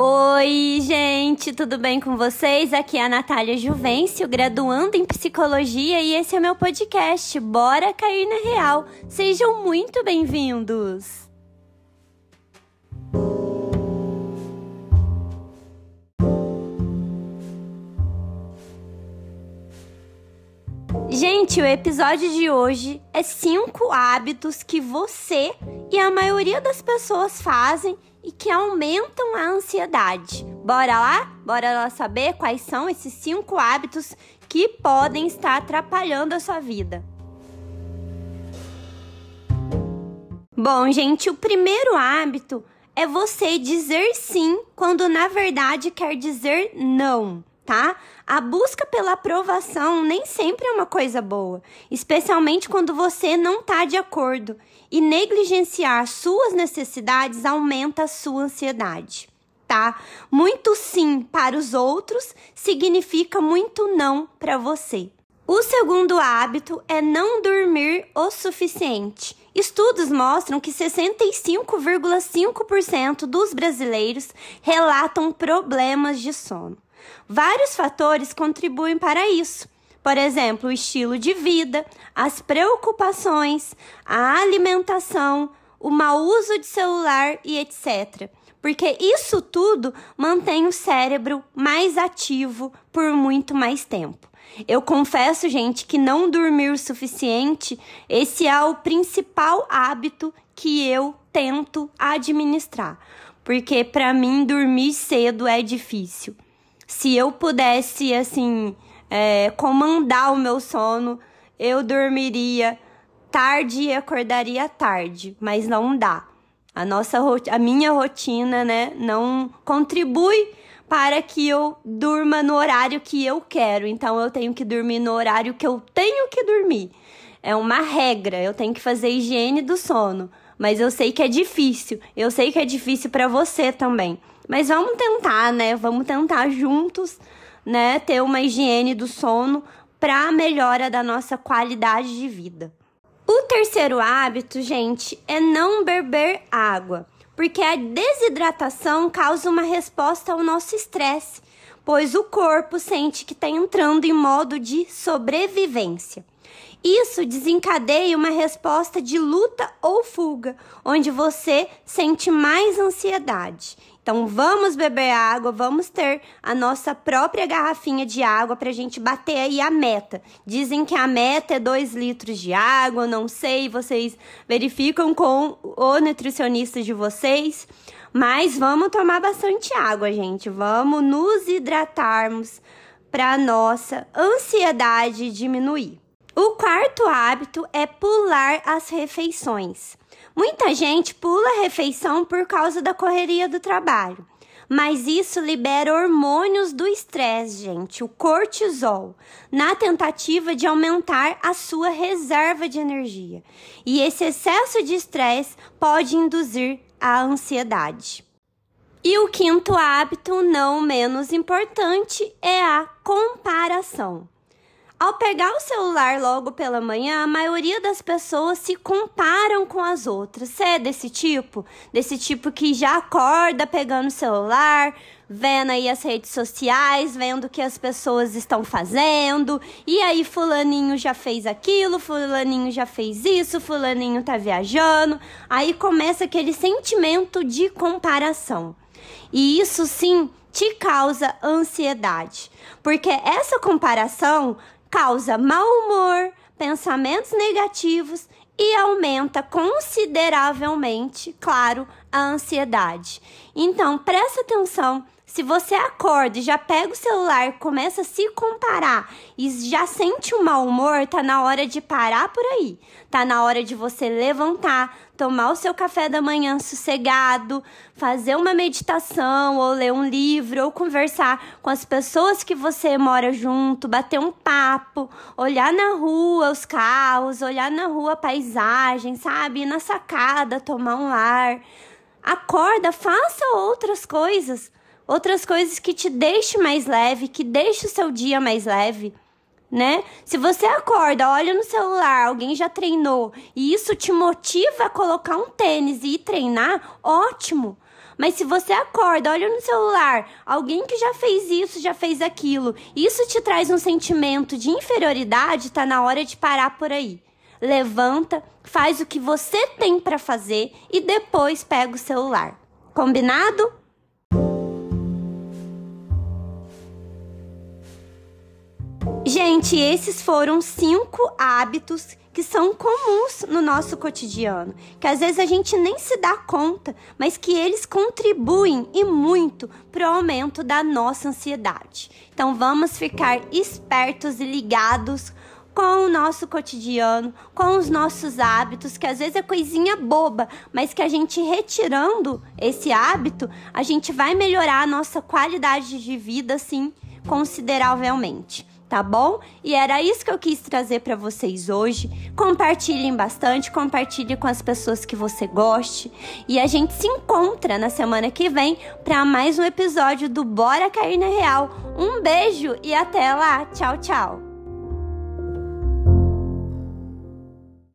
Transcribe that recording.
Oi, gente, tudo bem com vocês? Aqui é a Natália Juvencio, graduando em psicologia, e esse é meu podcast Bora Cair na Real. Sejam muito bem-vindos! Gente, o episódio de hoje é cinco hábitos que você e a maioria das pessoas fazem e que aumentam a ansiedade. Bora lá? Bora lá saber quais são esses cinco hábitos que podem estar atrapalhando a sua vida. Bom, gente, o primeiro hábito é você dizer sim quando na verdade quer dizer não tá? A busca pela aprovação nem sempre é uma coisa boa, especialmente quando você não está de acordo. E negligenciar suas necessidades aumenta a sua ansiedade, tá? Muito sim para os outros significa muito não para você. O segundo hábito é não dormir o suficiente. Estudos mostram que 65,5% dos brasileiros relatam problemas de sono. Vários fatores contribuem para isso. Por exemplo, o estilo de vida, as preocupações, a alimentação, o mau uso de celular e etc. Porque isso tudo mantém o cérebro mais ativo por muito mais tempo. Eu confesso, gente, que não dormir o suficiente, esse é o principal hábito que eu tento administrar. Porque para mim dormir cedo é difícil se eu pudesse, assim, é, comandar o meu sono, eu dormiria tarde e acordaria tarde, mas não dá. A nossa a minha rotina, né, não contribui para que eu durma no horário que eu quero. Então eu tenho que dormir no horário que eu tenho que dormir. É uma regra, eu tenho que fazer higiene do sono, mas eu sei que é difícil. Eu sei que é difícil para você também. Mas vamos tentar, né? Vamos tentar juntos, né, ter uma higiene do sono para a melhora da nossa qualidade de vida. O terceiro hábito, gente, é não beber água, porque a desidratação causa uma resposta ao nosso estresse, pois o corpo sente que está entrando em modo de sobrevivência. Isso desencadeia uma resposta de luta ou fuga, onde você sente mais ansiedade. Então vamos beber água, vamos ter a nossa própria garrafinha de água para a gente bater aí a meta. Dizem que a meta é 2 litros de água, não sei, vocês verificam com o nutricionista de vocês. Mas vamos tomar bastante água, gente. Vamos nos hidratarmos para nossa ansiedade diminuir. O quarto hábito é pular as refeições. Muita gente pula a refeição por causa da correria do trabalho. Mas isso libera hormônios do estresse, gente, o cortisol, na tentativa de aumentar a sua reserva de energia. E esse excesso de estresse pode induzir a ansiedade. E o quinto hábito, não menos importante, é a comparação. Ao pegar o celular logo pela manhã, a maioria das pessoas se comparam com as outras. Você é desse tipo? Desse tipo que já acorda pegando o celular, vendo aí as redes sociais, vendo o que as pessoas estão fazendo. E aí, Fulaninho já fez aquilo, Fulaninho já fez isso, Fulaninho tá viajando. Aí começa aquele sentimento de comparação. E isso sim te causa ansiedade, porque essa comparação causa mau humor, pensamentos negativos e aumenta consideravelmente, claro, a ansiedade. Então, presta atenção se você acorda e já pega o celular, começa a se comparar e já sente um mau humor, tá na hora de parar por aí. Tá na hora de você levantar, tomar o seu café da manhã sossegado, fazer uma meditação ou ler um livro ou conversar com as pessoas que você mora junto, bater um papo, olhar na rua os carros, olhar na rua a paisagem, sabe? Ir na sacada, tomar um ar. Acorda, faça outras coisas outras coisas que te deixem mais leve, que deixem o seu dia mais leve, né? Se você acorda, olha no celular, alguém já treinou e isso te motiva a colocar um tênis e ir treinar, ótimo. Mas se você acorda, olha no celular, alguém que já fez isso, já fez aquilo, isso te traz um sentimento de inferioridade, tá na hora de parar por aí. Levanta, faz o que você tem para fazer e depois pega o celular. Combinado? Gente, esses foram cinco hábitos que são comuns no nosso cotidiano, que às vezes a gente nem se dá conta, mas que eles contribuem e muito para o aumento da nossa ansiedade. Então vamos ficar espertos e ligados com o nosso cotidiano, com os nossos hábitos, que às vezes é coisinha boba, mas que a gente retirando esse hábito, a gente vai melhorar a nossa qualidade de vida, assim, consideravelmente tá bom? E era isso que eu quis trazer para vocês hoje. Compartilhem bastante, compartilhe com as pessoas que você goste e a gente se encontra na semana que vem para mais um episódio do Bora Cair na Real. Um beijo e até lá. Tchau, tchau.